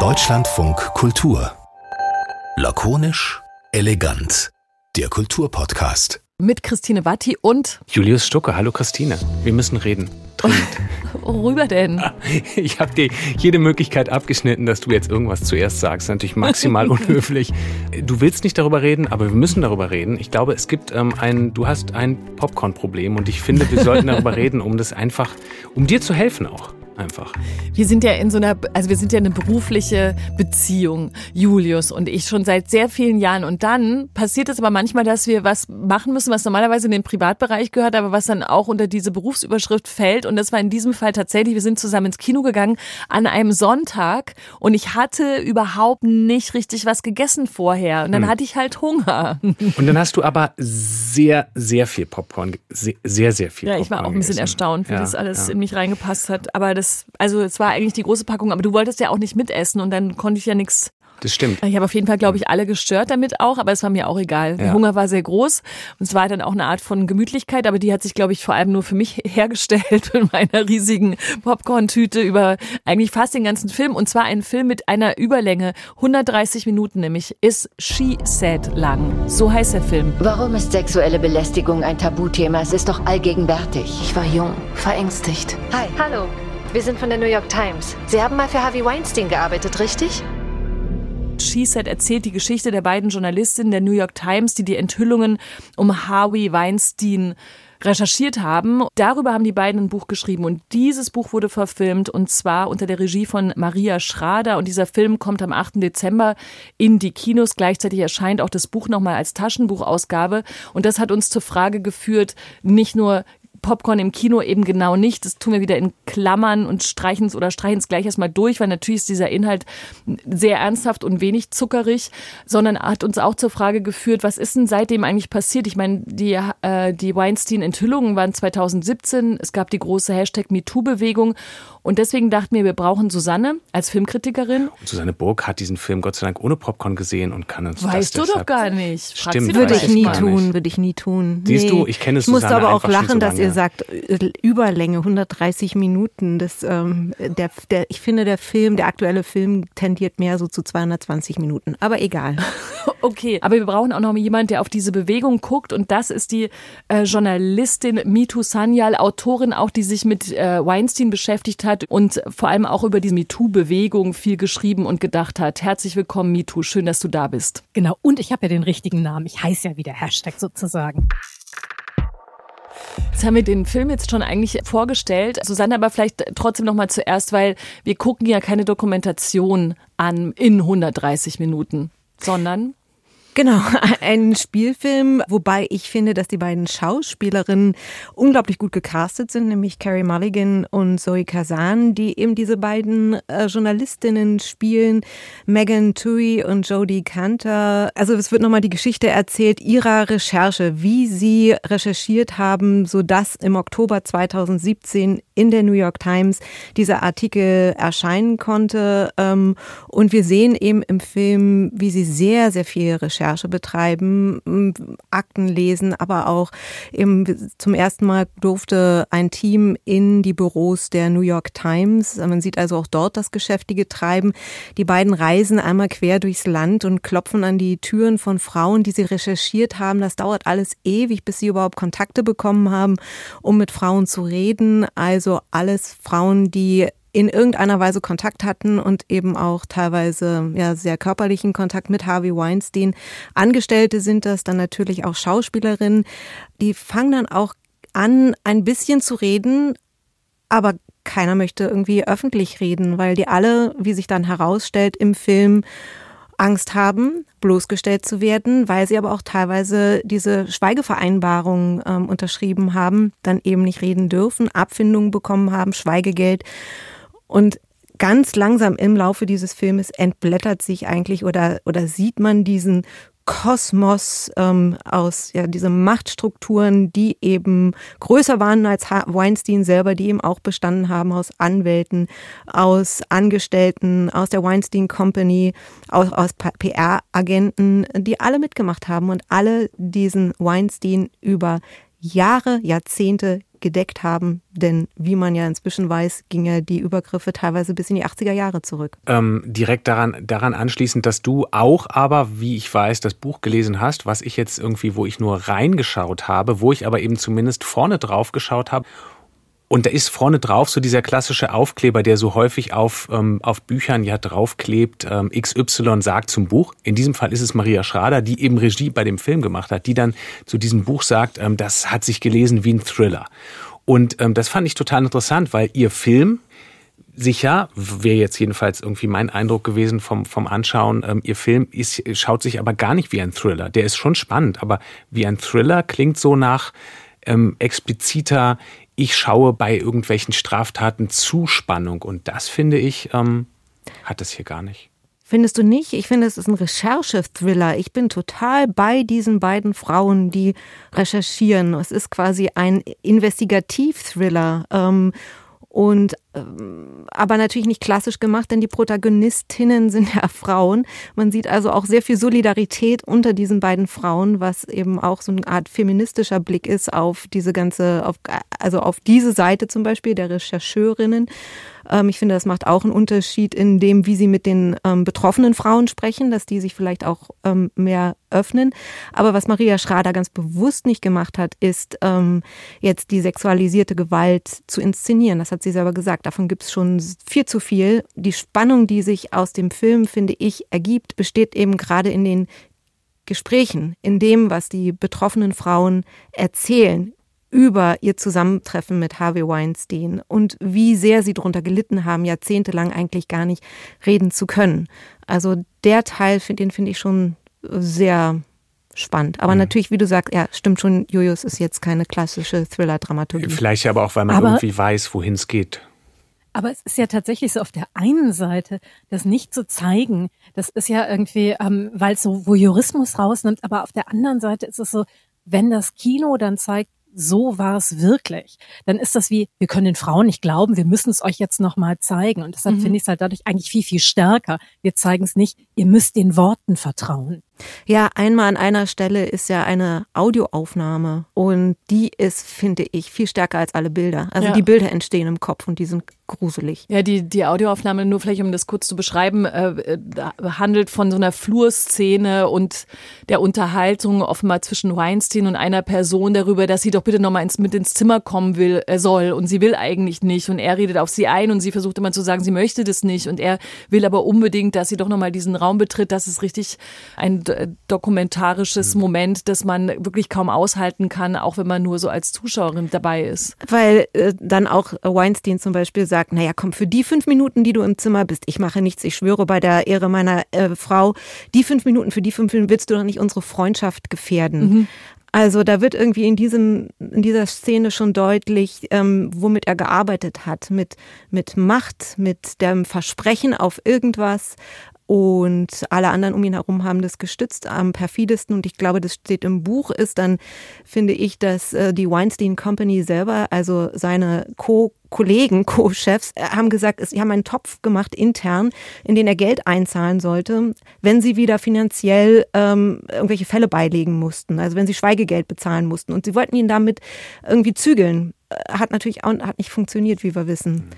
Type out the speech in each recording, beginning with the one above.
Deutschlandfunk Kultur. Lakonisch, elegant. Der Kulturpodcast. Mit Christine Watti und Julius Stucke. Hallo Christine. Wir müssen reden. Dringend. Worüber denn? Ich habe dir jede Möglichkeit abgeschnitten, dass du jetzt irgendwas zuerst sagst. Natürlich maximal unhöflich. Du willst nicht darüber reden, aber wir müssen darüber reden. Ich glaube, es gibt ähm, ein, du hast ein Popcorn-Problem und ich finde, wir sollten darüber reden, um das einfach, um dir zu helfen auch einfach. Wir sind ja in so einer, also wir sind ja eine berufliche Beziehung, Julius und ich schon seit sehr vielen Jahren. Und dann passiert es aber manchmal, dass wir was machen müssen, was normalerweise in den Privatbereich gehört, aber was dann auch unter diese Berufsüberschrift fällt. Und das war in diesem Fall tatsächlich, wir sind zusammen ins Kino gegangen an einem Sonntag und ich hatte überhaupt nicht richtig was gegessen vorher. Und dann hm. hatte ich halt Hunger. Und dann hast du aber sehr, sehr viel Popcorn, sehr, sehr, sehr viel Ja, ich war auch ein bisschen gegessen. erstaunt, wie ja, das alles ja. in mich reingepasst hat. Aber das das, also es war eigentlich die große Packung, aber du wolltest ja auch nicht mitessen und dann konnte ich ja nichts das stimmt. Ich habe auf jeden Fall, glaube ich, alle gestört damit auch, aber es war mir auch egal. Der Hunger war sehr groß und es war dann auch eine Art von Gemütlichkeit, aber die hat sich, glaube ich, vor allem nur für mich hergestellt in meiner riesigen Popcorn-Tüte über eigentlich fast den ganzen Film. Und zwar ein Film mit einer Überlänge, 130 Minuten nämlich, ist She Said lang. So heißt der Film. Warum ist sexuelle Belästigung ein Tabuthema? Es ist doch allgegenwärtig. Ich war jung, verängstigt. Hi. Hallo. Wir sind von der New York Times. Sie haben mal für Harvey Weinstein gearbeitet, richtig? She Said erzählt die Geschichte der beiden Journalistinnen der New York Times, die die Enthüllungen um Harvey Weinstein recherchiert haben. Darüber haben die beiden ein Buch geschrieben und dieses Buch wurde verfilmt und zwar unter der Regie von Maria Schrader und dieser Film kommt am 8. Dezember in die Kinos. Gleichzeitig erscheint auch das Buch nochmal als Taschenbuchausgabe und das hat uns zur Frage geführt, nicht nur Popcorn im Kino eben genau nicht. Das tun wir wieder in Klammern und streichen es oder streichen es gleich erstmal durch, weil natürlich ist dieser Inhalt sehr ernsthaft und wenig zuckerig, sondern hat uns auch zur Frage geführt, was ist denn seitdem eigentlich passiert? Ich meine, die, äh, die Weinstein-Enthüllungen waren 2017, es gab die große Hashtag MeToo-Bewegung und deswegen dachten wir, wir brauchen Susanne als Filmkritikerin. Und Susanne Burg hat diesen Film Gott sei Dank ohne Popcorn gesehen und kann uns weißt das du doch gar nicht. Stimmt, würde ich nie tun, würde ich nie tun. Siehst nee. du, ich kenne es Ich musste aber auch lachen, so dass ihr sagt, äh, Überlänge, 130 Minuten. Das, ähm, der, der, ich finde, der Film, der aktuelle Film tendiert mehr so zu 220 Minuten. Aber egal. okay, aber wir brauchen auch noch jemanden, der auf diese Bewegung guckt. Und das ist die äh, Journalistin Mitu Sanyal, Autorin auch, die sich mit äh, Weinstein beschäftigt hat und vor allem auch über die MeToo-Bewegung viel geschrieben und gedacht hat. Herzlich willkommen, Mitu. Schön, dass du da bist. Genau. Und ich habe ja den richtigen Namen. Ich heiße ja wieder Hashtag sozusagen. Jetzt haben wir den Film jetzt schon eigentlich vorgestellt. Susanne, aber vielleicht trotzdem noch mal zuerst, weil wir gucken ja keine Dokumentation an in 130 Minuten, sondern Genau, ein Spielfilm, wobei ich finde, dass die beiden Schauspielerinnen unglaublich gut gecastet sind, nämlich Carrie Mulligan und Zoe Kazan, die eben diese beiden äh, Journalistinnen spielen, Megan Tui und Jodie Cantor. Also es wird nochmal die Geschichte erzählt ihrer Recherche, wie sie recherchiert haben, sodass im Oktober 2017 in der New York Times dieser Artikel erscheinen konnte. Ähm, und wir sehen eben im Film, wie sie sehr, sehr viel Recherche Recherche betreiben, Akten lesen, aber auch eben zum ersten Mal durfte ein Team in die Büros der New York Times. Man sieht also auch dort das geschäftige Treiben. Die beiden reisen einmal quer durchs Land und klopfen an die Türen von Frauen, die sie recherchiert haben. Das dauert alles ewig, bis sie überhaupt Kontakte bekommen haben, um mit Frauen zu reden. Also alles Frauen, die in irgendeiner Weise Kontakt hatten und eben auch teilweise ja sehr körperlichen Kontakt mit Harvey Weinstein. Angestellte sind das, dann natürlich auch Schauspielerinnen. Die fangen dann auch an, ein bisschen zu reden, aber keiner möchte irgendwie öffentlich reden, weil die alle, wie sich dann herausstellt im Film, Angst haben, bloßgestellt zu werden, weil sie aber auch teilweise diese Schweigevereinbarung ähm, unterschrieben haben, dann eben nicht reden dürfen, Abfindungen bekommen haben, Schweigegeld. Und ganz langsam im Laufe dieses Filmes entblättert sich eigentlich oder, oder sieht man diesen Kosmos ähm, aus ja, diese Machtstrukturen, die eben größer waren als Weinstein selber, die eben auch bestanden haben aus Anwälten, aus Angestellten, aus der Weinstein Company, aus, aus PR-Agenten, die alle mitgemacht haben und alle diesen Weinstein über Jahre, Jahrzehnte gedeckt haben. Denn wie man ja inzwischen weiß, ging ja die Übergriffe teilweise bis in die 80er Jahre zurück. Ähm, direkt daran, daran anschließend, dass du auch aber, wie ich weiß, das Buch gelesen hast, was ich jetzt irgendwie, wo ich nur reingeschaut habe, wo ich aber eben zumindest vorne drauf geschaut habe und da ist vorne drauf so dieser klassische Aufkleber, der so häufig auf, ähm, auf Büchern ja draufklebt, ähm, XY sagt zum Buch. In diesem Fall ist es Maria Schrader, die eben Regie bei dem Film gemacht hat, die dann zu diesem Buch sagt, ähm, das hat sich gelesen wie ein Thriller. Und ähm, das fand ich total interessant, weil ihr Film sicher, wäre jetzt jedenfalls irgendwie mein Eindruck gewesen vom, vom Anschauen, ähm, ihr Film ist, schaut sich aber gar nicht wie ein Thriller. Der ist schon spannend, aber wie ein Thriller klingt so nach ähm, expliziter ich schaue bei irgendwelchen Straftaten Zuspannung. Und das finde ich, ähm, hat es hier gar nicht. Findest du nicht? Ich finde, es ist ein Recherche-Thriller. Ich bin total bei diesen beiden Frauen, die recherchieren. Es ist quasi ein Investigativ-Thriller. Ähm, und aber natürlich nicht klassisch gemacht, denn die Protagonistinnen sind ja Frauen. Man sieht also auch sehr viel Solidarität unter diesen beiden Frauen, was eben auch so eine Art feministischer Blick ist auf diese ganze, auf, also auf diese Seite zum Beispiel der Rechercheurinnen. Ähm, ich finde, das macht auch einen Unterschied in dem, wie sie mit den ähm, betroffenen Frauen sprechen, dass die sich vielleicht auch ähm, mehr öffnen. Aber was Maria Schrader ganz bewusst nicht gemacht hat, ist ähm, jetzt die sexualisierte Gewalt zu inszenieren. Das hat sie selber gesagt. Davon gibt es schon viel zu viel. Die Spannung, die sich aus dem Film, finde ich, ergibt, besteht eben gerade in den Gesprächen, in dem, was die betroffenen Frauen erzählen, über ihr Zusammentreffen mit Harvey Weinstein und wie sehr sie darunter gelitten haben, jahrzehntelang eigentlich gar nicht reden zu können. Also der Teil, den finde ich schon sehr spannend. Aber mhm. natürlich, wie du sagst, ja, stimmt schon, Julius ist jetzt keine klassische Thriller-Dramaturgie. Vielleicht aber auch, weil man aber, irgendwie weiß, wohin es geht. Aber es ist ja tatsächlich so auf der einen Seite, das nicht zu zeigen, das ist ja irgendwie, ähm, weil es so Voyeurismus rausnimmt, aber auf der anderen Seite ist es so, wenn das Kino dann zeigt, so war es wirklich, dann ist das wie, wir können den Frauen nicht glauben, wir müssen es euch jetzt nochmal zeigen. Und deshalb mhm. finde ich es halt dadurch eigentlich viel, viel stärker. Wir zeigen es nicht, ihr müsst den Worten vertrauen. Ja, einmal an einer Stelle ist ja eine Audioaufnahme und die ist, finde ich, viel stärker als alle Bilder. Also ja. die Bilder entstehen im Kopf und die sind gruselig. Ja, die, die Audioaufnahme, nur vielleicht um das kurz zu beschreiben, äh, äh handelt von so einer Flurszene und der Unterhaltung offenbar zwischen Weinstein und einer Person darüber, dass sie doch bitte nochmal ins, mit ins Zimmer kommen will, äh, soll und sie will eigentlich nicht und er redet auf sie ein und sie versucht immer zu sagen, sie möchte das nicht und er will aber unbedingt, dass sie doch nochmal diesen Raum betritt. Das ist richtig ein dokumentarisches mhm. Moment, das man wirklich kaum aushalten kann, auch wenn man nur so als Zuschauerin dabei ist. Weil äh, dann auch Weinstein zum Beispiel sagt, naja, komm, für die fünf Minuten, die du im Zimmer bist, ich mache nichts, ich schwöre bei der Ehre meiner äh, Frau, die fünf Minuten, für die fünf Minuten willst du doch nicht unsere Freundschaft gefährden. Mhm. Also da wird irgendwie in diesem in dieser Szene schon deutlich, ähm, womit er gearbeitet hat, mit mit Macht, mit dem Versprechen auf irgendwas, und alle anderen um ihn herum haben das gestützt am perfidesten. Und ich glaube, das steht im Buch, ist dann, finde ich, dass äh, die Weinstein Company selber, also seine Co- Kollegen, Co-Chefs, äh, haben gesagt, sie haben einen Topf gemacht intern, in den er Geld einzahlen sollte, wenn sie wieder finanziell ähm, irgendwelche Fälle beilegen mussten, also wenn sie Schweigegeld bezahlen mussten. Und sie wollten ihn damit irgendwie zügeln. Äh, hat natürlich auch hat nicht funktioniert, wie wir wissen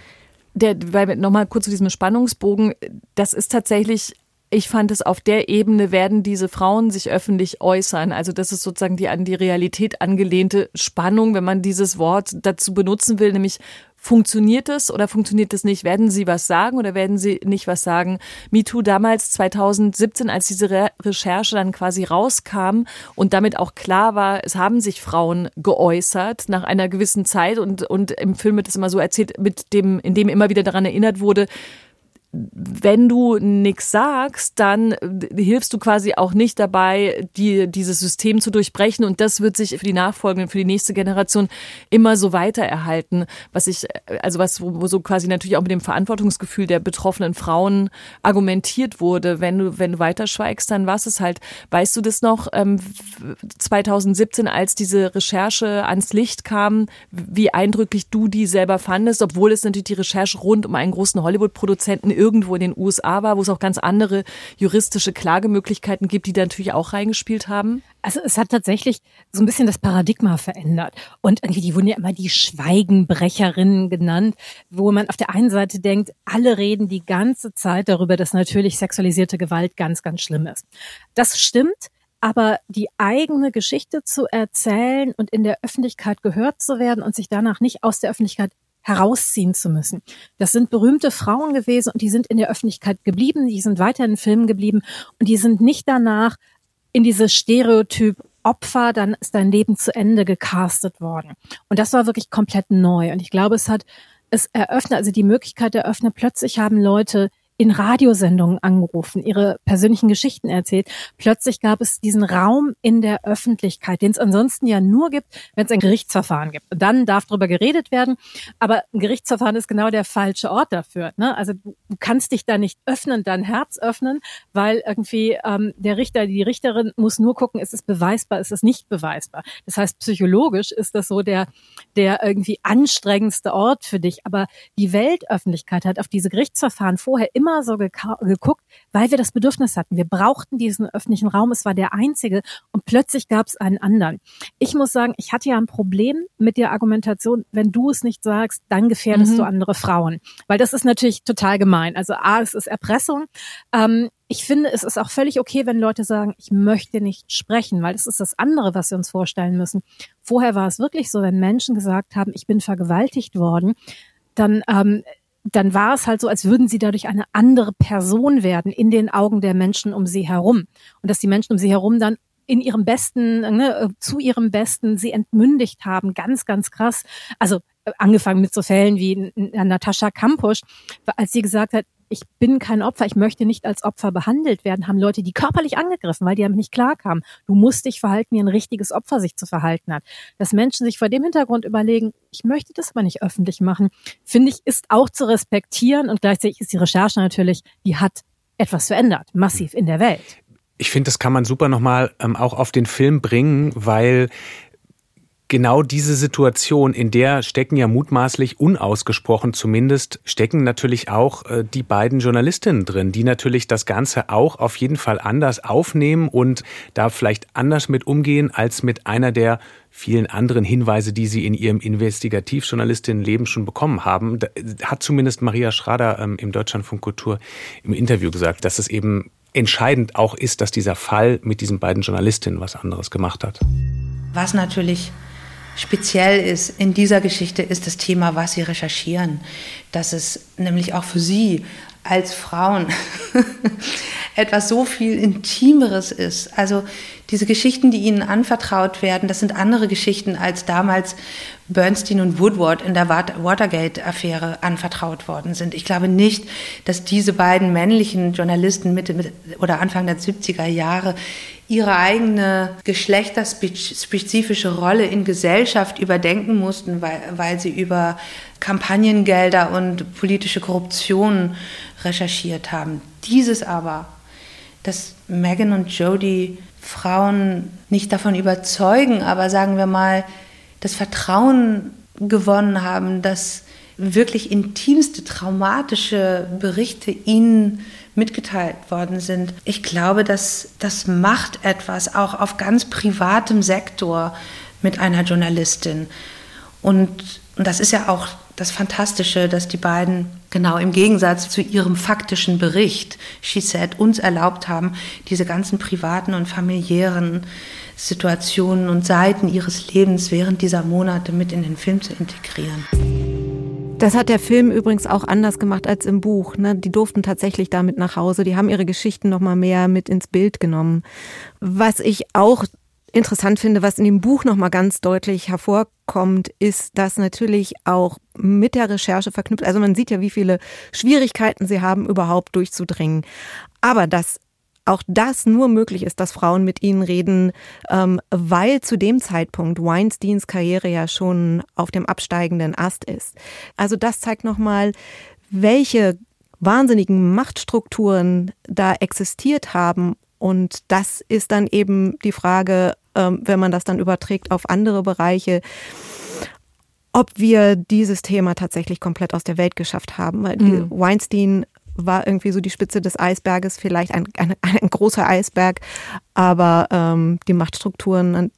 der, weil nochmal kurz zu diesem Spannungsbogen, das ist tatsächlich ich fand es auf der Ebene werden diese Frauen sich öffentlich äußern. Also das ist sozusagen die an die Realität angelehnte Spannung, wenn man dieses Wort dazu benutzen will, nämlich Funktioniert es oder funktioniert es nicht? Werden Sie was sagen oder werden Sie nicht was sagen? MeToo damals 2017, als diese Re Recherche dann quasi rauskam und damit auch klar war, es haben sich Frauen geäußert nach einer gewissen Zeit und, und im Film wird es immer so erzählt, mit dem, in dem immer wieder daran erinnert wurde, wenn du nichts sagst, dann hilfst du quasi auch nicht dabei, die, dieses System zu durchbrechen. Und das wird sich für die nachfolgenden, für die nächste Generation immer so weiter erhalten. Was ich, also was, wo so quasi natürlich auch mit dem Verantwortungsgefühl der betroffenen Frauen argumentiert wurde. Wenn du, wenn du weiter schweigst, dann war es halt. Weißt du das noch, 2017, ähm, als diese Recherche ans Licht kam, wie eindrücklich du die selber fandest, obwohl es natürlich die Recherche rund um einen großen Hollywood-Produzenten irgendwo in den USA war, wo es auch ganz andere juristische Klagemöglichkeiten gibt, die da natürlich auch reingespielt haben? Also es hat tatsächlich so ein bisschen das Paradigma verändert. Und irgendwie, die wurden ja immer die Schweigenbrecherinnen genannt, wo man auf der einen Seite denkt, alle reden die ganze Zeit darüber, dass natürlich sexualisierte Gewalt ganz, ganz schlimm ist. Das stimmt. Aber die eigene Geschichte zu erzählen und in der Öffentlichkeit gehört zu werden und sich danach nicht aus der Öffentlichkeit herausziehen zu müssen. Das sind berühmte Frauen gewesen und die sind in der Öffentlichkeit geblieben, die sind weiter in Filmen geblieben und die sind nicht danach in dieses Stereotyp Opfer, dann ist dein Leben zu Ende gecastet worden. Und das war wirklich komplett neu. Und ich glaube, es hat es eröffnet, also die Möglichkeit eröffnet, plötzlich haben Leute in Radiosendungen angerufen, ihre persönlichen Geschichten erzählt. Plötzlich gab es diesen Raum in der Öffentlichkeit, den es ansonsten ja nur gibt, wenn es ein Gerichtsverfahren gibt. Dann darf darüber geredet werden, aber ein Gerichtsverfahren ist genau der falsche Ort dafür. Ne? Also du, du kannst dich da nicht öffnen, dein Herz öffnen, weil irgendwie ähm, der Richter, die Richterin muss nur gucken, ist es beweisbar, ist es nicht beweisbar. Das heißt, psychologisch ist das so der, der irgendwie anstrengendste Ort für dich. Aber die Weltöffentlichkeit hat auf diese Gerichtsverfahren vorher immer immer so geguckt, weil wir das Bedürfnis hatten. Wir brauchten diesen öffentlichen Raum. Es war der einzige und plötzlich gab es einen anderen. Ich muss sagen, ich hatte ja ein Problem mit der Argumentation, wenn du es nicht sagst, dann gefährdest mhm. du andere Frauen. Weil das ist natürlich total gemein. Also A, es ist Erpressung. Ähm, ich finde, es ist auch völlig okay, wenn Leute sagen, ich möchte nicht sprechen, weil das ist das andere, was wir uns vorstellen müssen. Vorher war es wirklich so, wenn Menschen gesagt haben, ich bin vergewaltigt worden, dann ähm, dann war es halt so, als würden sie dadurch eine andere Person werden in den Augen der Menschen um sie herum. Und dass die Menschen um sie herum dann in ihrem Besten, ne, zu ihrem Besten sie entmündigt haben. Ganz, ganz krass. Also äh, angefangen mit so Fällen wie Natascha Kampusch, als sie gesagt hat, ich bin kein Opfer, ich möchte nicht als Opfer behandelt werden, haben Leute die körperlich angegriffen, weil die damit nicht klarkamen. Du musst dich verhalten, wie ein richtiges Opfer sich zu verhalten hat. Dass Menschen sich vor dem Hintergrund überlegen, ich möchte das aber nicht öffentlich machen, finde ich, ist auch zu respektieren und gleichzeitig ist die Recherche natürlich, die hat etwas verändert, massiv in der Welt. Ich finde, das kann man super nochmal ähm, auch auf den Film bringen, weil genau diese Situation, in der stecken ja mutmaßlich unausgesprochen zumindest, stecken natürlich auch äh, die beiden Journalistinnen drin, die natürlich das Ganze auch auf jeden Fall anders aufnehmen und da vielleicht anders mit umgehen als mit einer der vielen anderen Hinweise, die sie in ihrem Investigativjournalistinnenleben schon bekommen haben. Da hat zumindest Maria Schrader ähm, im Deutschlandfunk Kultur im Interview gesagt, dass es eben entscheidend auch ist, dass dieser Fall mit diesen beiden Journalistinnen was anderes gemacht hat. Was natürlich speziell ist in dieser Geschichte, ist das Thema, was sie recherchieren. Dass es nämlich auch für sie als Frauen etwas so viel Intimeres ist. Also diese Geschichten, die ihnen anvertraut werden, das sind andere Geschichten, als damals Bernstein und Woodward in der Watergate-Affäre anvertraut worden sind. Ich glaube nicht, dass diese beiden männlichen Journalisten Mitte oder Anfang der 70er Jahre ihre eigene geschlechterspezifische Rolle in Gesellschaft überdenken mussten, weil, weil sie über Kampagnengelder und politische Korruption recherchiert haben. Dieses aber, dass Megan und Jodie Frauen nicht davon überzeugen, aber sagen wir mal, das Vertrauen gewonnen haben, dass wirklich intimste, traumatische Berichte ihnen mitgeteilt worden sind. Ich glaube, dass das macht etwas auch auf ganz privatem Sektor mit einer Journalistin. Und, und das ist ja auch das Fantastische, dass die beiden genau im Gegensatz zu ihrem faktischen Bericht, She Said, uns erlaubt haben, diese ganzen privaten und familiären Situationen und Seiten ihres Lebens während dieser Monate mit in den Film zu integrieren. Das hat der Film übrigens auch anders gemacht als im Buch. Ne? Die durften tatsächlich damit nach Hause. Die haben ihre Geschichten noch mal mehr mit ins Bild genommen. Was ich auch interessant finde, was in dem Buch noch mal ganz deutlich hervorkommt, ist, dass natürlich auch mit der Recherche verknüpft. Also man sieht ja, wie viele Schwierigkeiten sie haben, überhaupt durchzudringen. Aber dass auch das nur möglich ist, dass Frauen mit ihnen reden, ähm, weil zu dem Zeitpunkt Weinsteins Karriere ja schon auf dem absteigenden Ast ist. Also das zeigt nochmal, welche wahnsinnigen Machtstrukturen da existiert haben. Und das ist dann eben die Frage, wenn man das dann überträgt auf andere Bereiche, ob wir dieses Thema tatsächlich komplett aus der Welt geschafft haben. Weil mhm. Weinstein war irgendwie so die Spitze des Eisberges, vielleicht ein, ein, ein großer Eisberg, aber ähm, die Machtstrukturen,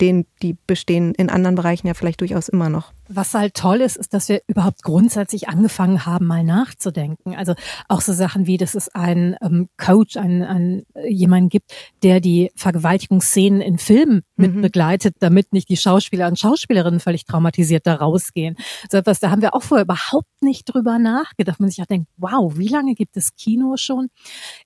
denen die bestehen in anderen Bereichen ja vielleicht durchaus immer noch. Was halt toll ist, ist, dass wir überhaupt grundsätzlich angefangen haben, mal nachzudenken. Also auch so Sachen wie, dass es einen ähm, Coach, einen, einen äh, jemanden gibt, der die Vergewaltigungsszenen in Filmen mhm. mit begleitet, damit nicht die Schauspieler und Schauspielerinnen völlig traumatisiert da rausgehen. So etwas, da haben wir auch vorher überhaupt nicht drüber nachgedacht. Man sich auch denkt, wow, wie lange gibt es Kino schon?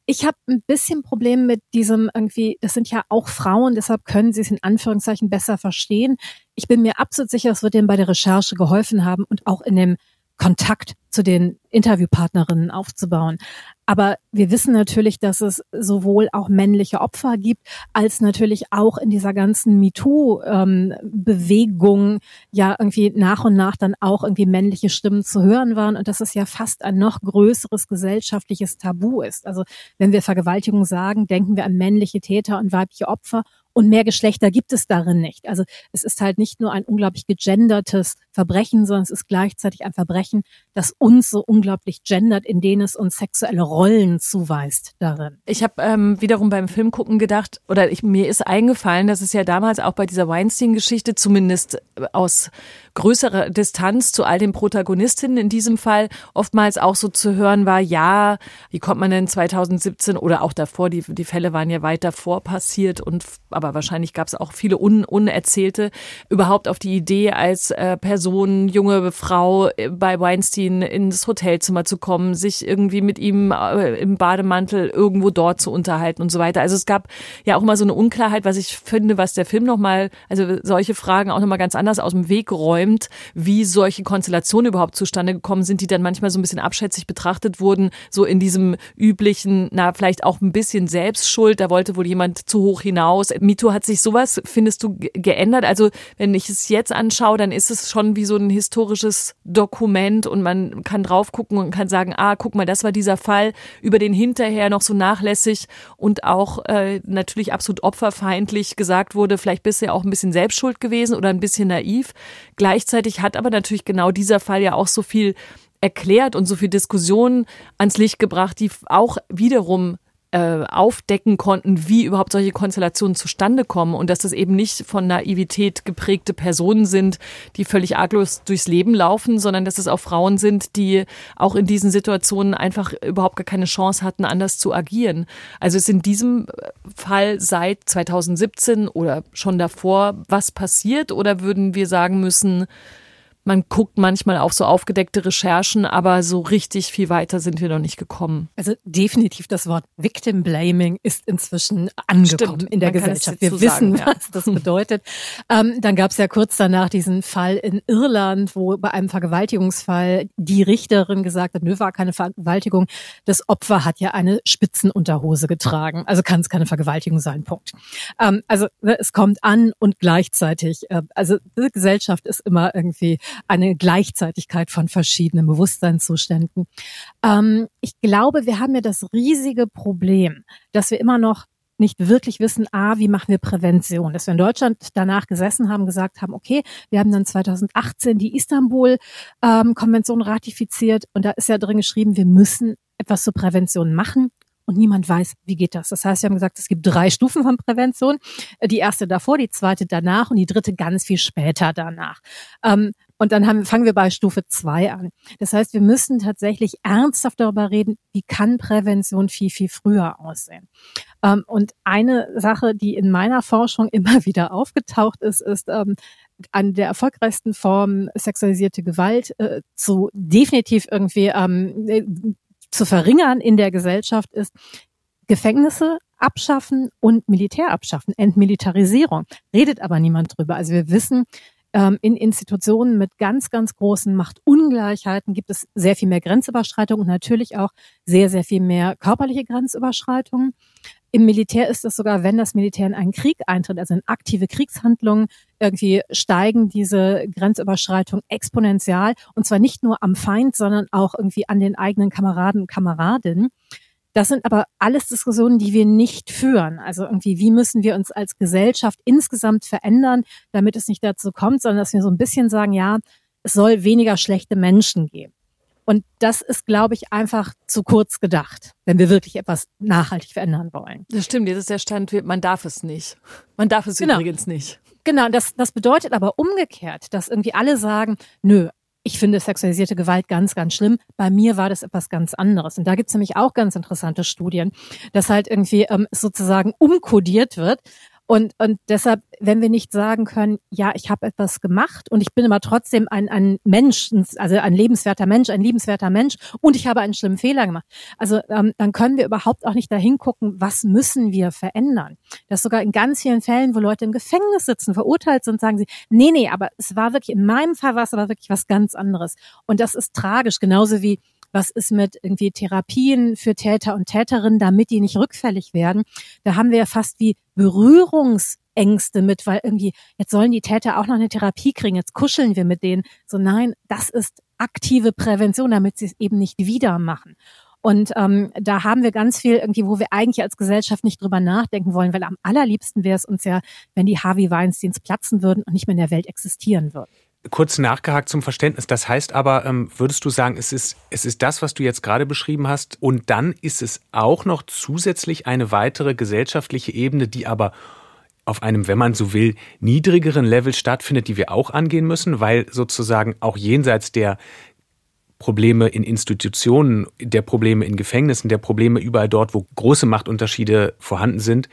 Ich habe ein bisschen Problem mit diesem irgendwie, das sind ja auch Frauen, deshalb können sie es in Anführungszeichen besser verstehen. Ich bin mir absolut sicher, es wird denen bei der Recherche geholfen haben und auch in dem Kontakt zu den Interviewpartnerinnen aufzubauen. Aber wir wissen natürlich, dass es sowohl auch männliche Opfer gibt, als natürlich auch in dieser ganzen MeToo-Bewegung ja irgendwie nach und nach dann auch irgendwie männliche Stimmen zu hören waren und dass es ja fast ein noch größeres gesellschaftliches Tabu ist. Also wenn wir Vergewaltigung sagen, denken wir an männliche Täter und weibliche Opfer und mehr Geschlechter gibt es darin nicht. Also es ist halt nicht nur ein unglaublich gegendertes Verbrechen, sondern es ist gleichzeitig ein Verbrechen, das uns so unglaublich gendert, in denen es uns sexuelle Rollen zuweist darin. Ich habe ähm, wiederum beim Film gucken gedacht, oder ich, mir ist eingefallen, dass es ja damals auch bei dieser Weinstein-Geschichte zumindest aus größerer Distanz zu all den Protagonistinnen in diesem Fall oftmals auch so zu hören war, ja, wie kommt man denn 2017 oder auch davor, die, die Fälle waren ja weit davor passiert und aber wahrscheinlich gab es auch viele un, unerzählte, überhaupt auf die Idee als äh, Person, junge Frau äh, bei Weinstein ins Hotelzimmer zu kommen, sich irgendwie mit ihm äh, im Bademantel irgendwo dort zu unterhalten und so weiter. Also es gab ja auch immer so eine Unklarheit, was ich finde, was der Film nochmal, also solche Fragen auch nochmal ganz anders aus dem Weg räumt, wie solche Konstellationen überhaupt zustande gekommen sind, die dann manchmal so ein bisschen abschätzig betrachtet wurden, so in diesem üblichen, na, vielleicht auch ein bisschen Selbstschuld, da wollte wohl jemand zu hoch hinaus. Mito, hat sich sowas, findest du, geändert? Also wenn ich es jetzt anschaue, dann ist es schon wie so ein historisches Dokument und man kann drauf gucken und kann sagen, ah, guck mal, das war dieser Fall, über den hinterher noch so nachlässig und auch äh, natürlich absolut opferfeindlich gesagt wurde, vielleicht bist du ja auch ein bisschen selbstschuld gewesen oder ein bisschen naiv. Gleichzeitig hat aber natürlich genau dieser Fall ja auch so viel erklärt und so viel Diskussionen ans Licht gebracht, die auch wiederum äh, aufdecken konnten, wie überhaupt solche Konstellationen zustande kommen und dass das eben nicht von Naivität geprägte Personen sind, die völlig arglos durchs Leben laufen, sondern dass es auch Frauen sind, die auch in diesen Situationen einfach überhaupt gar keine Chance hatten, anders zu agieren. Also ist in diesem Fall seit 2017 oder schon davor was passiert oder würden wir sagen müssen, man guckt manchmal auf so aufgedeckte Recherchen, aber so richtig viel weiter sind wir noch nicht gekommen. Also definitiv das Wort Victim Blaming ist inzwischen angekommen Stimmt, in der Gesellschaft. Wir wissen, sagen, ja. was das bedeutet. ähm, dann gab es ja kurz danach diesen Fall in Irland, wo bei einem Vergewaltigungsfall die Richterin gesagt hat, nö, war keine Vergewaltigung. Das Opfer hat ja eine Spitzenunterhose getragen. Also kann es keine Vergewaltigung sein. Punkt. Ähm, also ne, es kommt an und gleichzeitig, äh, also die Gesellschaft ist immer irgendwie eine Gleichzeitigkeit von verschiedenen Bewusstseinszuständen. Ähm, ich glaube, wir haben ja das riesige Problem, dass wir immer noch nicht wirklich wissen, ah, wie machen wir Prävention? Dass wir in Deutschland danach gesessen haben, gesagt haben, okay, wir haben dann 2018 die Istanbul-Konvention ähm, ratifiziert und da ist ja drin geschrieben, wir müssen etwas zur Prävention machen und niemand weiß, wie geht das. Das heißt, wir haben gesagt, es gibt drei Stufen von Prävention. Die erste davor, die zweite danach und die dritte ganz viel später danach. Ähm, und dann haben, fangen wir bei Stufe zwei an. Das heißt, wir müssen tatsächlich ernsthaft darüber reden, wie kann Prävention viel, viel früher aussehen. Ähm, und eine Sache, die in meiner Forschung immer wieder aufgetaucht ist, ist, ähm, eine der erfolgreichsten Formen sexualisierte Gewalt äh, zu definitiv irgendwie ähm, äh, zu verringern in der Gesellschaft ist Gefängnisse abschaffen und Militär abschaffen, Entmilitarisierung. Redet aber niemand drüber. Also wir wissen, ähm, in Institutionen mit ganz, ganz großen Machtungleichheiten gibt es sehr viel mehr Grenzüberschreitungen und natürlich auch sehr, sehr viel mehr körperliche Grenzüberschreitungen. Im Militär ist es sogar, wenn das Militär in einen Krieg eintritt, also in aktive Kriegshandlungen, irgendwie steigen diese Grenzüberschreitungen exponentiell und zwar nicht nur am Feind, sondern auch irgendwie an den eigenen Kameraden und Kameradinnen. Das sind aber alles Diskussionen, die wir nicht führen. Also irgendwie, wie müssen wir uns als Gesellschaft insgesamt verändern, damit es nicht dazu kommt, sondern dass wir so ein bisschen sagen, ja, es soll weniger schlechte Menschen geben. Und das ist, glaube ich, einfach zu kurz gedacht, wenn wir wirklich etwas nachhaltig verändern wollen. Das stimmt, jetzt ist der Stand, man darf es nicht. Man darf es genau. übrigens nicht. Genau, das, das bedeutet aber umgekehrt, dass irgendwie alle sagen, nö, ich finde sexualisierte Gewalt ganz, ganz schlimm. Bei mir war das etwas ganz anderes. Und da gibt's nämlich auch ganz interessante Studien, dass halt irgendwie ähm, sozusagen umkodiert wird und, und deshalb, wenn wir nicht sagen können, ja, ich habe etwas gemacht und ich bin aber trotzdem ein, ein Mensch, also ein lebenswerter Mensch, ein liebenswerter Mensch und ich habe einen schlimmen Fehler gemacht. Also ähm, dann können wir überhaupt auch nicht dahin gucken, was müssen wir verändern. Das sogar in ganz vielen Fällen, wo Leute im Gefängnis sitzen, verurteilt sind, sagen sie, nee, nee, aber es war wirklich, in meinem Fall war es aber wirklich was ganz anderes. Und das ist tragisch, genauso wie was ist mit irgendwie Therapien für Täter und Täterinnen, damit die nicht rückfällig werden. Da haben wir ja fast wie Berührungsängste mit, weil irgendwie, jetzt sollen die Täter auch noch eine Therapie kriegen, jetzt kuscheln wir mit denen. So nein, das ist aktive Prävention, damit sie es eben nicht wieder machen. Und ähm, da haben wir ganz viel irgendwie, wo wir eigentlich als Gesellschaft nicht drüber nachdenken wollen, weil am allerliebsten wäre es uns ja, wenn die Harvey Weinsteins platzen würden und nicht mehr in der Welt existieren würden kurz nachgehakt zum Verständnis. Das heißt aber, ähm, würdest du sagen, es ist, es ist das, was du jetzt gerade beschrieben hast, und dann ist es auch noch zusätzlich eine weitere gesellschaftliche Ebene, die aber auf einem, wenn man so will, niedrigeren Level stattfindet, die wir auch angehen müssen, weil sozusagen auch jenseits der Probleme in Institutionen, der Probleme in Gefängnissen, der Probleme überall dort, wo große Machtunterschiede vorhanden sind,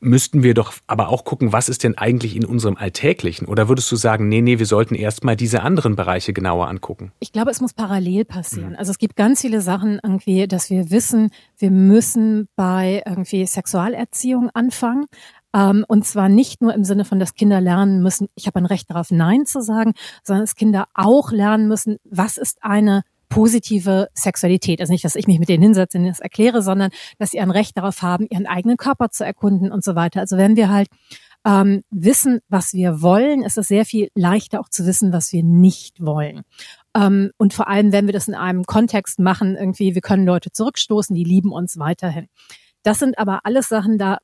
müssten wir doch aber auch gucken, was ist denn eigentlich in unserem Alltäglichen? Oder würdest du sagen, nee, nee, wir sollten erstmal diese anderen Bereiche genauer angucken? Ich glaube, es muss parallel passieren. Mhm. Also es gibt ganz viele Sachen irgendwie, dass wir wissen, wir müssen bei irgendwie Sexualerziehung anfangen. Ähm, und zwar nicht nur im Sinne von, dass Kinder lernen müssen, ich habe ein Recht darauf, Nein zu sagen, sondern dass Kinder auch lernen müssen, was ist eine positive Sexualität. Also nicht, dass ich mich mit denen hinsetze und das erkläre, sondern dass sie ein Recht darauf haben, ihren eigenen Körper zu erkunden und so weiter. Also wenn wir halt ähm, wissen, was wir wollen, ist es sehr viel leichter auch zu wissen, was wir nicht wollen. Ähm, und vor allem, wenn wir das in einem Kontext machen, irgendwie, wir können Leute zurückstoßen, die lieben uns weiterhin. Das sind aber alles Sachen, da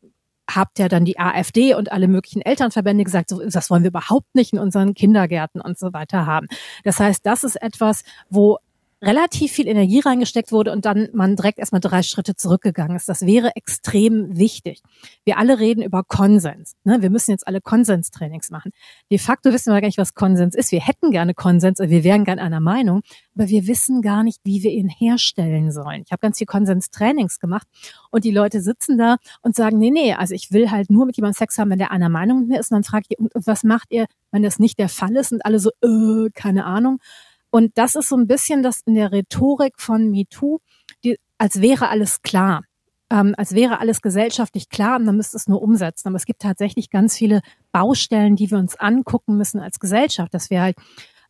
habt ja dann die AfD und alle möglichen Elternverbände gesagt, so, das wollen wir überhaupt nicht in unseren Kindergärten und so weiter haben. Das heißt, das ist etwas, wo relativ viel Energie reingesteckt wurde und dann man direkt erstmal drei Schritte zurückgegangen ist. Das wäre extrem wichtig. Wir alle reden über Konsens. Ne? Wir müssen jetzt alle Konsenstrainings machen. De facto wissen wir gar nicht, was Konsens ist. Wir hätten gerne Konsens, wir wären gerne einer Meinung, aber wir wissen gar nicht, wie wir ihn herstellen sollen. Ich habe ganz viel Konsenstrainings gemacht und die Leute sitzen da und sagen, nee, nee, also ich will halt nur mit jemandem Sex haben, wenn der einer Meinung mit mir ist. Und dann fragt ihr, was macht ihr, wenn das nicht der Fall ist? Und alle so, äh, keine Ahnung. Und das ist so ein bisschen das in der Rhetorik von MeToo, die, als wäre alles klar. Ähm, als wäre alles gesellschaftlich klar und man müsste es nur umsetzen. Aber es gibt tatsächlich ganz viele Baustellen, die wir uns angucken müssen als Gesellschaft, dass wir halt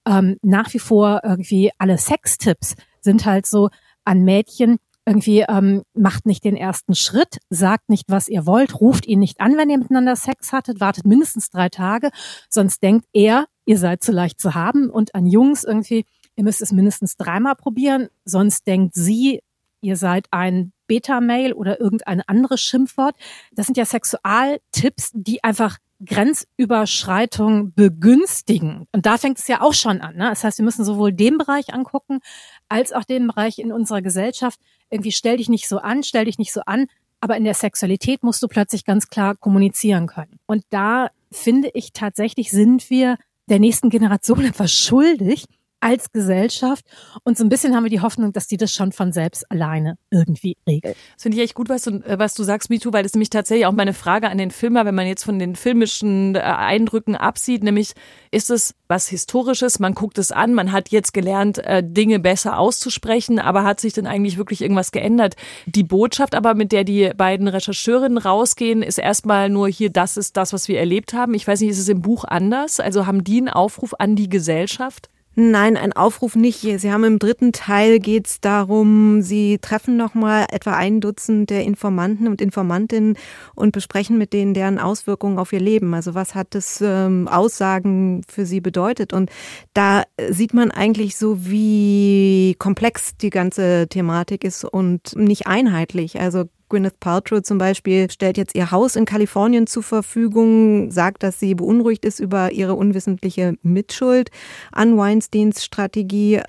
ähm, nach wie vor irgendwie alle Sextipps sind halt so an Mädchen, irgendwie ähm, macht nicht den ersten Schritt, sagt nicht, was ihr wollt, ruft ihn nicht an, wenn ihr miteinander Sex hattet, wartet mindestens drei Tage, sonst denkt er, ihr seid zu leicht zu haben und an Jungs irgendwie, ihr müsst es mindestens dreimal probieren, sonst denkt sie, ihr seid ein Beta-Mail oder irgendein anderes Schimpfwort. Das sind ja Sexualtipps, die einfach Grenzüberschreitung begünstigen. Und da fängt es ja auch schon an. Ne? Das heißt, wir müssen sowohl den Bereich angucken, als auch den Bereich in unserer Gesellschaft. Irgendwie stell dich nicht so an, stell dich nicht so an. Aber in der Sexualität musst du plötzlich ganz klar kommunizieren können. Und da finde ich tatsächlich, sind wir der nächsten Generation etwas schuldig als Gesellschaft. Und so ein bisschen haben wir die Hoffnung, dass die das schon von selbst alleine irgendwie regeln. Das finde ich echt gut, was du, äh, was du sagst, MeToo, weil das nämlich tatsächlich auch meine Frage an den Filmer, wenn man jetzt von den filmischen äh, Eindrücken absieht, nämlich ist es was Historisches, man guckt es an, man hat jetzt gelernt, äh, Dinge besser auszusprechen, aber hat sich denn eigentlich wirklich irgendwas geändert? Die Botschaft aber, mit der die beiden Rechercheurinnen rausgehen, ist erstmal nur hier, das ist das, was wir erlebt haben. Ich weiß nicht, ist es im Buch anders? Also haben die einen Aufruf an die Gesellschaft? Nein, ein Aufruf nicht. Sie haben im dritten Teil geht es darum, Sie treffen nochmal etwa ein Dutzend der Informanten und Informantinnen und besprechen mit denen deren Auswirkungen auf ihr Leben. Also was hat das ähm, Aussagen für sie bedeutet? Und da sieht man eigentlich so, wie komplex die ganze Thematik ist und nicht einheitlich. Also Gwyneth Paltrow zum Beispiel stellt jetzt ihr Haus in Kalifornien zur Verfügung, sagt, dass sie beunruhigt ist über ihre unwissentliche Mitschuld an Weinsteins Strategie.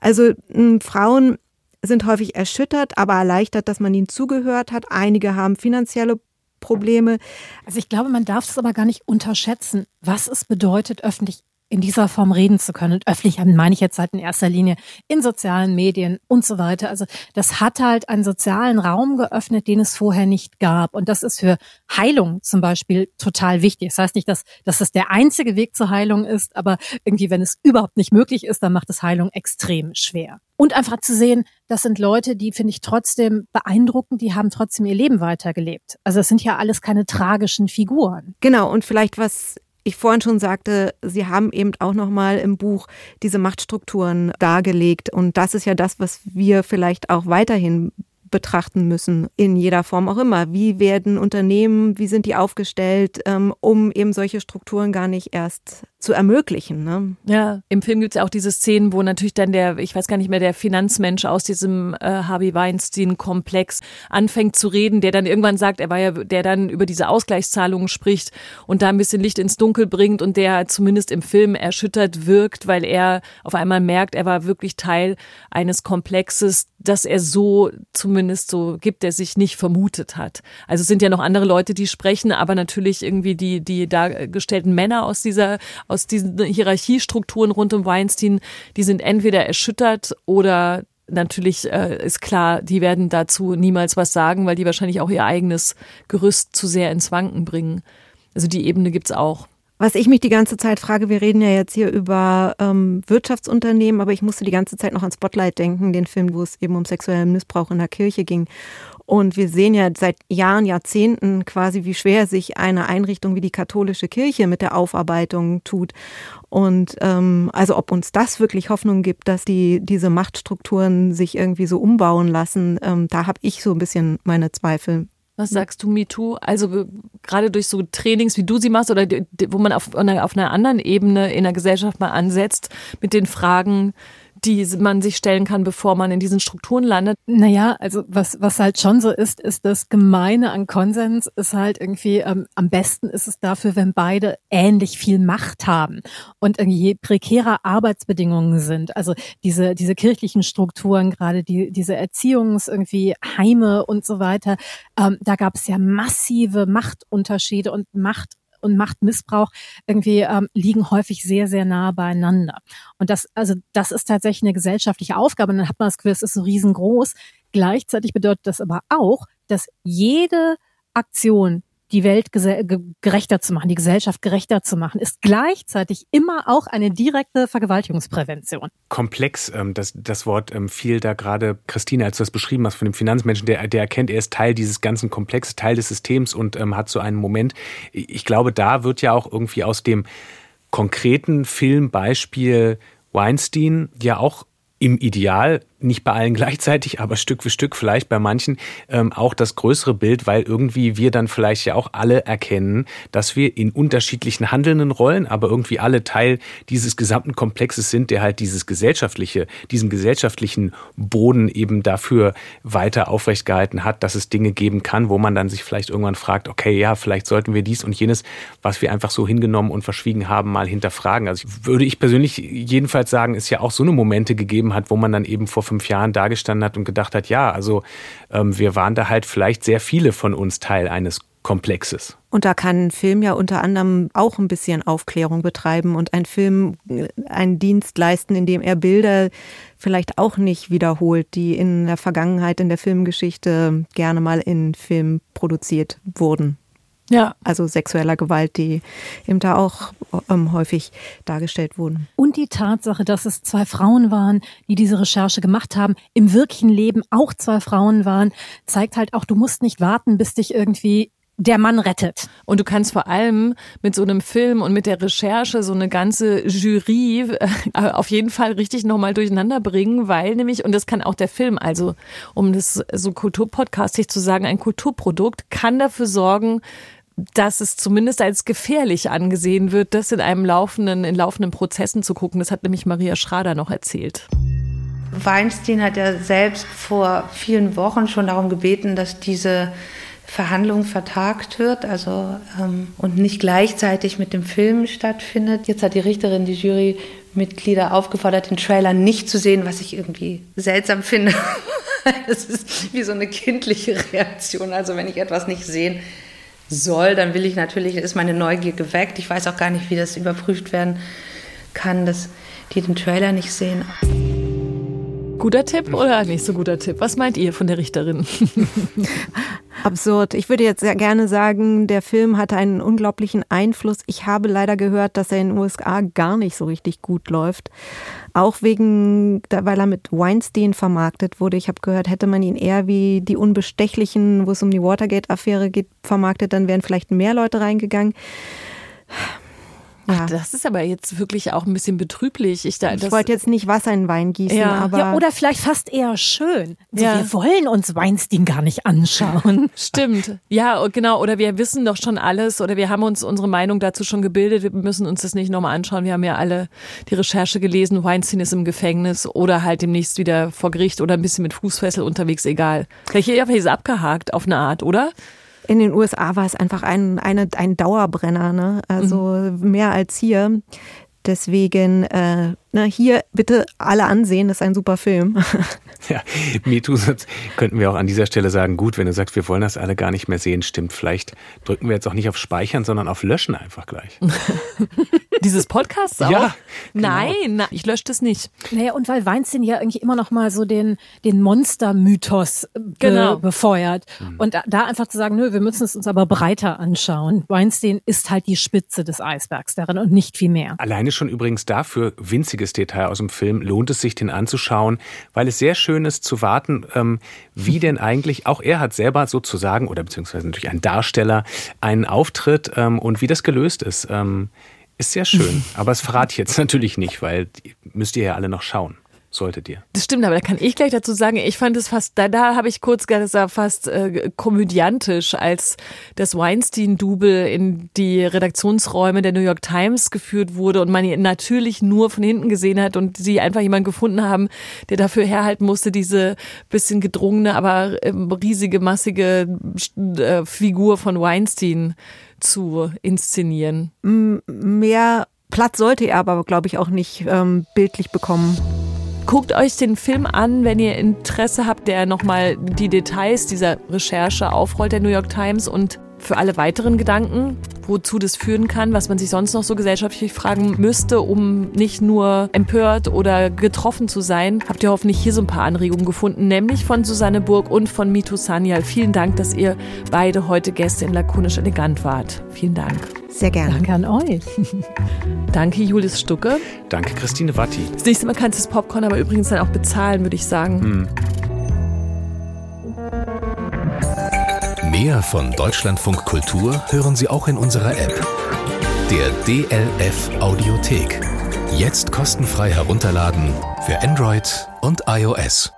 Also Frauen sind häufig erschüttert, aber erleichtert, dass man ihnen zugehört hat. Einige haben finanzielle Probleme. Also ich glaube, man darf es aber gar nicht unterschätzen, was es bedeutet, öffentlich in dieser Form reden zu können. Und öffentlich meine ich jetzt halt in erster Linie in sozialen Medien und so weiter. Also das hat halt einen sozialen Raum geöffnet, den es vorher nicht gab. Und das ist für Heilung zum Beispiel total wichtig. Das heißt nicht, dass, dass das der einzige Weg zur Heilung ist, aber irgendwie, wenn es überhaupt nicht möglich ist, dann macht es Heilung extrem schwer. Und einfach zu sehen, das sind Leute, die finde ich trotzdem beeindruckend, die haben trotzdem ihr Leben weitergelebt. Also es sind ja alles keine tragischen Figuren. Genau, und vielleicht was ich vorhin schon sagte, Sie haben eben auch nochmal im Buch diese Machtstrukturen dargelegt. Und das ist ja das, was wir vielleicht auch weiterhin betrachten müssen, in jeder Form auch immer. Wie werden Unternehmen, wie sind die aufgestellt, ähm, um eben solche Strukturen gar nicht erst zu ermöglichen. Ne? Ja, im Film gibt es ja auch diese Szenen, wo natürlich dann der, ich weiß gar nicht mehr, der Finanzmensch aus diesem äh, Harvey Weinstein-Komplex anfängt zu reden, der dann irgendwann sagt, er war ja, der dann über diese Ausgleichszahlungen spricht und da ein bisschen Licht ins Dunkel bringt und der zumindest im Film erschüttert wirkt, weil er auf einmal merkt, er war wirklich Teil eines Komplexes, dass er so zumindest so gibt, der sich nicht vermutet hat. Also es sind ja noch andere Leute, die sprechen, aber natürlich irgendwie die, die dargestellten Männer aus dieser aus diesen Hierarchiestrukturen rund um Weinstein, die sind entweder erschüttert oder natürlich äh, ist klar, die werden dazu niemals was sagen, weil die wahrscheinlich auch ihr eigenes Gerüst zu sehr ins Wanken bringen. Also die Ebene gibt's auch. Was ich mich die ganze Zeit frage, wir reden ja jetzt hier über ähm, Wirtschaftsunternehmen, aber ich musste die ganze Zeit noch an Spotlight denken, den Film, wo es eben um sexuellen Missbrauch in der Kirche ging. Und wir sehen ja seit Jahren, Jahrzehnten quasi, wie schwer sich eine Einrichtung wie die katholische Kirche mit der Aufarbeitung tut. Und ähm, also ob uns das wirklich Hoffnung gibt, dass die diese Machtstrukturen sich irgendwie so umbauen lassen, ähm, da habe ich so ein bisschen meine Zweifel. Was sagst du, MeToo? Also gerade durch so Trainings, wie du sie machst oder wo man auf, auf einer anderen Ebene in der Gesellschaft mal ansetzt mit den Fragen, die man sich stellen kann, bevor man in diesen Strukturen landet? Naja, also was, was halt schon so ist, ist das Gemeine an Konsens ist halt irgendwie, ähm, am besten ist es dafür, wenn beide ähnlich viel Macht haben und irgendwie prekärer Arbeitsbedingungen sind. Also diese, diese kirchlichen Strukturen, gerade die, diese Erziehungs irgendwie Heime und so weiter, ähm, da gab es ja massive Machtunterschiede und Macht und Machtmissbrauch irgendwie ähm, liegen häufig sehr, sehr nah beieinander. Und das, also das ist tatsächlich eine gesellschaftliche Aufgabe. Und dann hat man das Gefühl, es ist so riesengroß. Gleichzeitig bedeutet das aber auch, dass jede Aktion, die Welt gerechter zu machen, die Gesellschaft gerechter zu machen, ist gleichzeitig immer auch eine direkte Vergewaltigungsprävention. Komplex, ähm, das, das Wort ähm, fiel da gerade, Christine, als du das beschrieben hast von dem Finanzmenschen, der, der erkennt, er ist Teil dieses ganzen Komplexes, Teil des Systems und ähm, hat so einen Moment. Ich glaube, da wird ja auch irgendwie aus dem konkreten Filmbeispiel Weinstein ja auch im Ideal nicht bei allen gleichzeitig, aber Stück für Stück vielleicht bei manchen ähm, auch das größere Bild, weil irgendwie wir dann vielleicht ja auch alle erkennen, dass wir in unterschiedlichen handelnden Rollen, aber irgendwie alle Teil dieses gesamten Komplexes sind, der halt dieses gesellschaftliche, diesen gesellschaftlichen Boden eben dafür weiter aufrecht hat, dass es Dinge geben kann, wo man dann sich vielleicht irgendwann fragt, okay, ja, vielleicht sollten wir dies und jenes, was wir einfach so hingenommen und verschwiegen haben, mal hinterfragen. Also würde ich persönlich jedenfalls sagen, es ja auch so eine Momente gegeben hat, wo man dann eben vor fünf Jahren dagestanden hat und gedacht hat, ja, also ähm, wir waren da halt vielleicht sehr viele von uns Teil eines Komplexes. Und da kann ein Film ja unter anderem auch ein bisschen Aufklärung betreiben und ein Film äh, einen Dienst leisten, indem er Bilder vielleicht auch nicht wiederholt, die in der Vergangenheit in der Filmgeschichte gerne mal in Film produziert wurden. Ja. Also sexueller Gewalt, die eben da auch ähm, häufig dargestellt wurden. Und die Tatsache, dass es zwei Frauen waren, die diese Recherche gemacht haben, im wirklichen Leben auch zwei Frauen waren, zeigt halt auch, du musst nicht warten, bis dich irgendwie der Mann rettet. Und du kannst vor allem mit so einem Film und mit der Recherche so eine ganze Jury äh, auf jeden Fall richtig nochmal durcheinander bringen, weil nämlich, und das kann auch der Film, also um das so kulturpodcastig zu sagen, ein Kulturprodukt kann dafür sorgen, dass es zumindest als gefährlich angesehen wird, das in einem laufenden, in laufenden Prozessen zu gucken. Das hat nämlich Maria Schrader noch erzählt. Weinstein hat ja selbst vor vielen Wochen schon darum gebeten, dass diese Verhandlung vertagt wird, also ähm, und nicht gleichzeitig mit dem Film stattfindet. Jetzt hat die Richterin die Jurymitglieder aufgefordert, den Trailer nicht zu sehen, was ich irgendwie seltsam finde. Das ist wie so eine kindliche Reaktion. Also wenn ich etwas nicht sehen soll, dann will ich natürlich, ist meine Neugier geweckt. Ich weiß auch gar nicht, wie das überprüft werden kann, dass die den Trailer nicht sehen. Guter Tipp oder nicht so guter Tipp? Was meint ihr von der Richterin? Absurd. Ich würde jetzt sehr gerne sagen, der Film hatte einen unglaublichen Einfluss. Ich habe leider gehört, dass er in den USA gar nicht so richtig gut läuft. Auch wegen, weil er mit Weinstein vermarktet wurde. Ich habe gehört, hätte man ihn eher wie die Unbestechlichen, wo es um die Watergate-Affäre geht, vermarktet, dann wären vielleicht mehr Leute reingegangen. Ach, das ist aber jetzt wirklich auch ein bisschen betrüblich. Ich, da, ich wollte jetzt nicht Wasser in Wein gießen, Ja. aber Ja, oder vielleicht fast eher schön. So, Ja. Wir wollen uns Weinstein gar nicht anschauen. Stimmt. Ja, und genau. Oder wir wissen doch schon alles oder wir haben uns unsere Meinung dazu schon gebildet. Wir müssen uns das nicht nochmal anschauen. Wir haben ja alle die Recherche gelesen. Weinstein ist im Gefängnis oder halt demnächst wieder vor Gericht oder ein bisschen mit Fußfessel unterwegs, egal. Vielleicht hier ist abgehakt auf eine Art, oder? In den USA war es einfach ein, eine, ein Dauerbrenner, ne? also mehr als hier. Deswegen, äh, na, hier bitte alle ansehen, das ist ein super Film. Ja, MeToo könnten wir auch an dieser Stelle sagen, gut, wenn du sagst, wir wollen das alle gar nicht mehr sehen, stimmt, vielleicht drücken wir jetzt auch nicht auf Speichern, sondern auf Löschen einfach gleich. Dieses Podcast auch? Ja, genau. Nein, ich lösche das nicht. Naja, und weil Weinstein ja irgendwie immer noch mal so den, den Monster-Mythos be Genau. befeuert. Und da, einfach zu sagen, nö, wir müssen es uns aber breiter anschauen. Weinstein ist halt die Spitze des Eisbergs darin und nicht viel mehr. Alleine schon übrigens dafür, winziges Detail aus dem Film, lohnt es sich, den anzuschauen, weil es sehr schön ist zu warten, ähm, wie denn eigentlich, auch er hat selber sozusagen, oder beziehungsweise natürlich ein Darsteller, einen Auftritt ähm, und wie das gelöst ist. Ähm, ist sehr schön. Aber es verrate ich jetzt natürlich nicht, weil müsst ihr ja alle noch schauen. Solltet ihr. Das stimmt, aber da kann ich gleich dazu sagen, ich fand es fast, da, da habe ich kurz gesagt, fast äh, komödiantisch, als das Weinstein-Double in die Redaktionsräume der New York Times geführt wurde und man ihn natürlich nur von hinten gesehen hat und sie einfach jemanden gefunden haben, der dafür herhalten musste, diese bisschen gedrungene, aber ähm, riesige, massige äh, Figur von Weinstein zu inszenieren. mehr Platz sollte er aber, glaube ich, auch nicht ähm, bildlich bekommen. Guckt euch den Film an, wenn ihr Interesse habt, der nochmal die Details dieser Recherche aufrollt, der New York Times. Und für alle weiteren Gedanken, wozu das führen kann, was man sich sonst noch so gesellschaftlich fragen müsste, um nicht nur empört oder getroffen zu sein, habt ihr hoffentlich hier so ein paar Anregungen gefunden, nämlich von Susanne Burg und von Mito Sanyal. Vielen Dank, dass ihr beide heute Gäste in Lakonisch Elegant wart. Vielen Dank. Sehr gerne. Danke an euch. Danke, Julius Stucke. Danke, Christine Watti. Das nächste Mal kannst du das Popcorn aber übrigens dann auch bezahlen, würde ich sagen. Mehr von Deutschlandfunk Kultur hören Sie auch in unserer App. Der DLF Audiothek. Jetzt kostenfrei herunterladen für Android und iOS.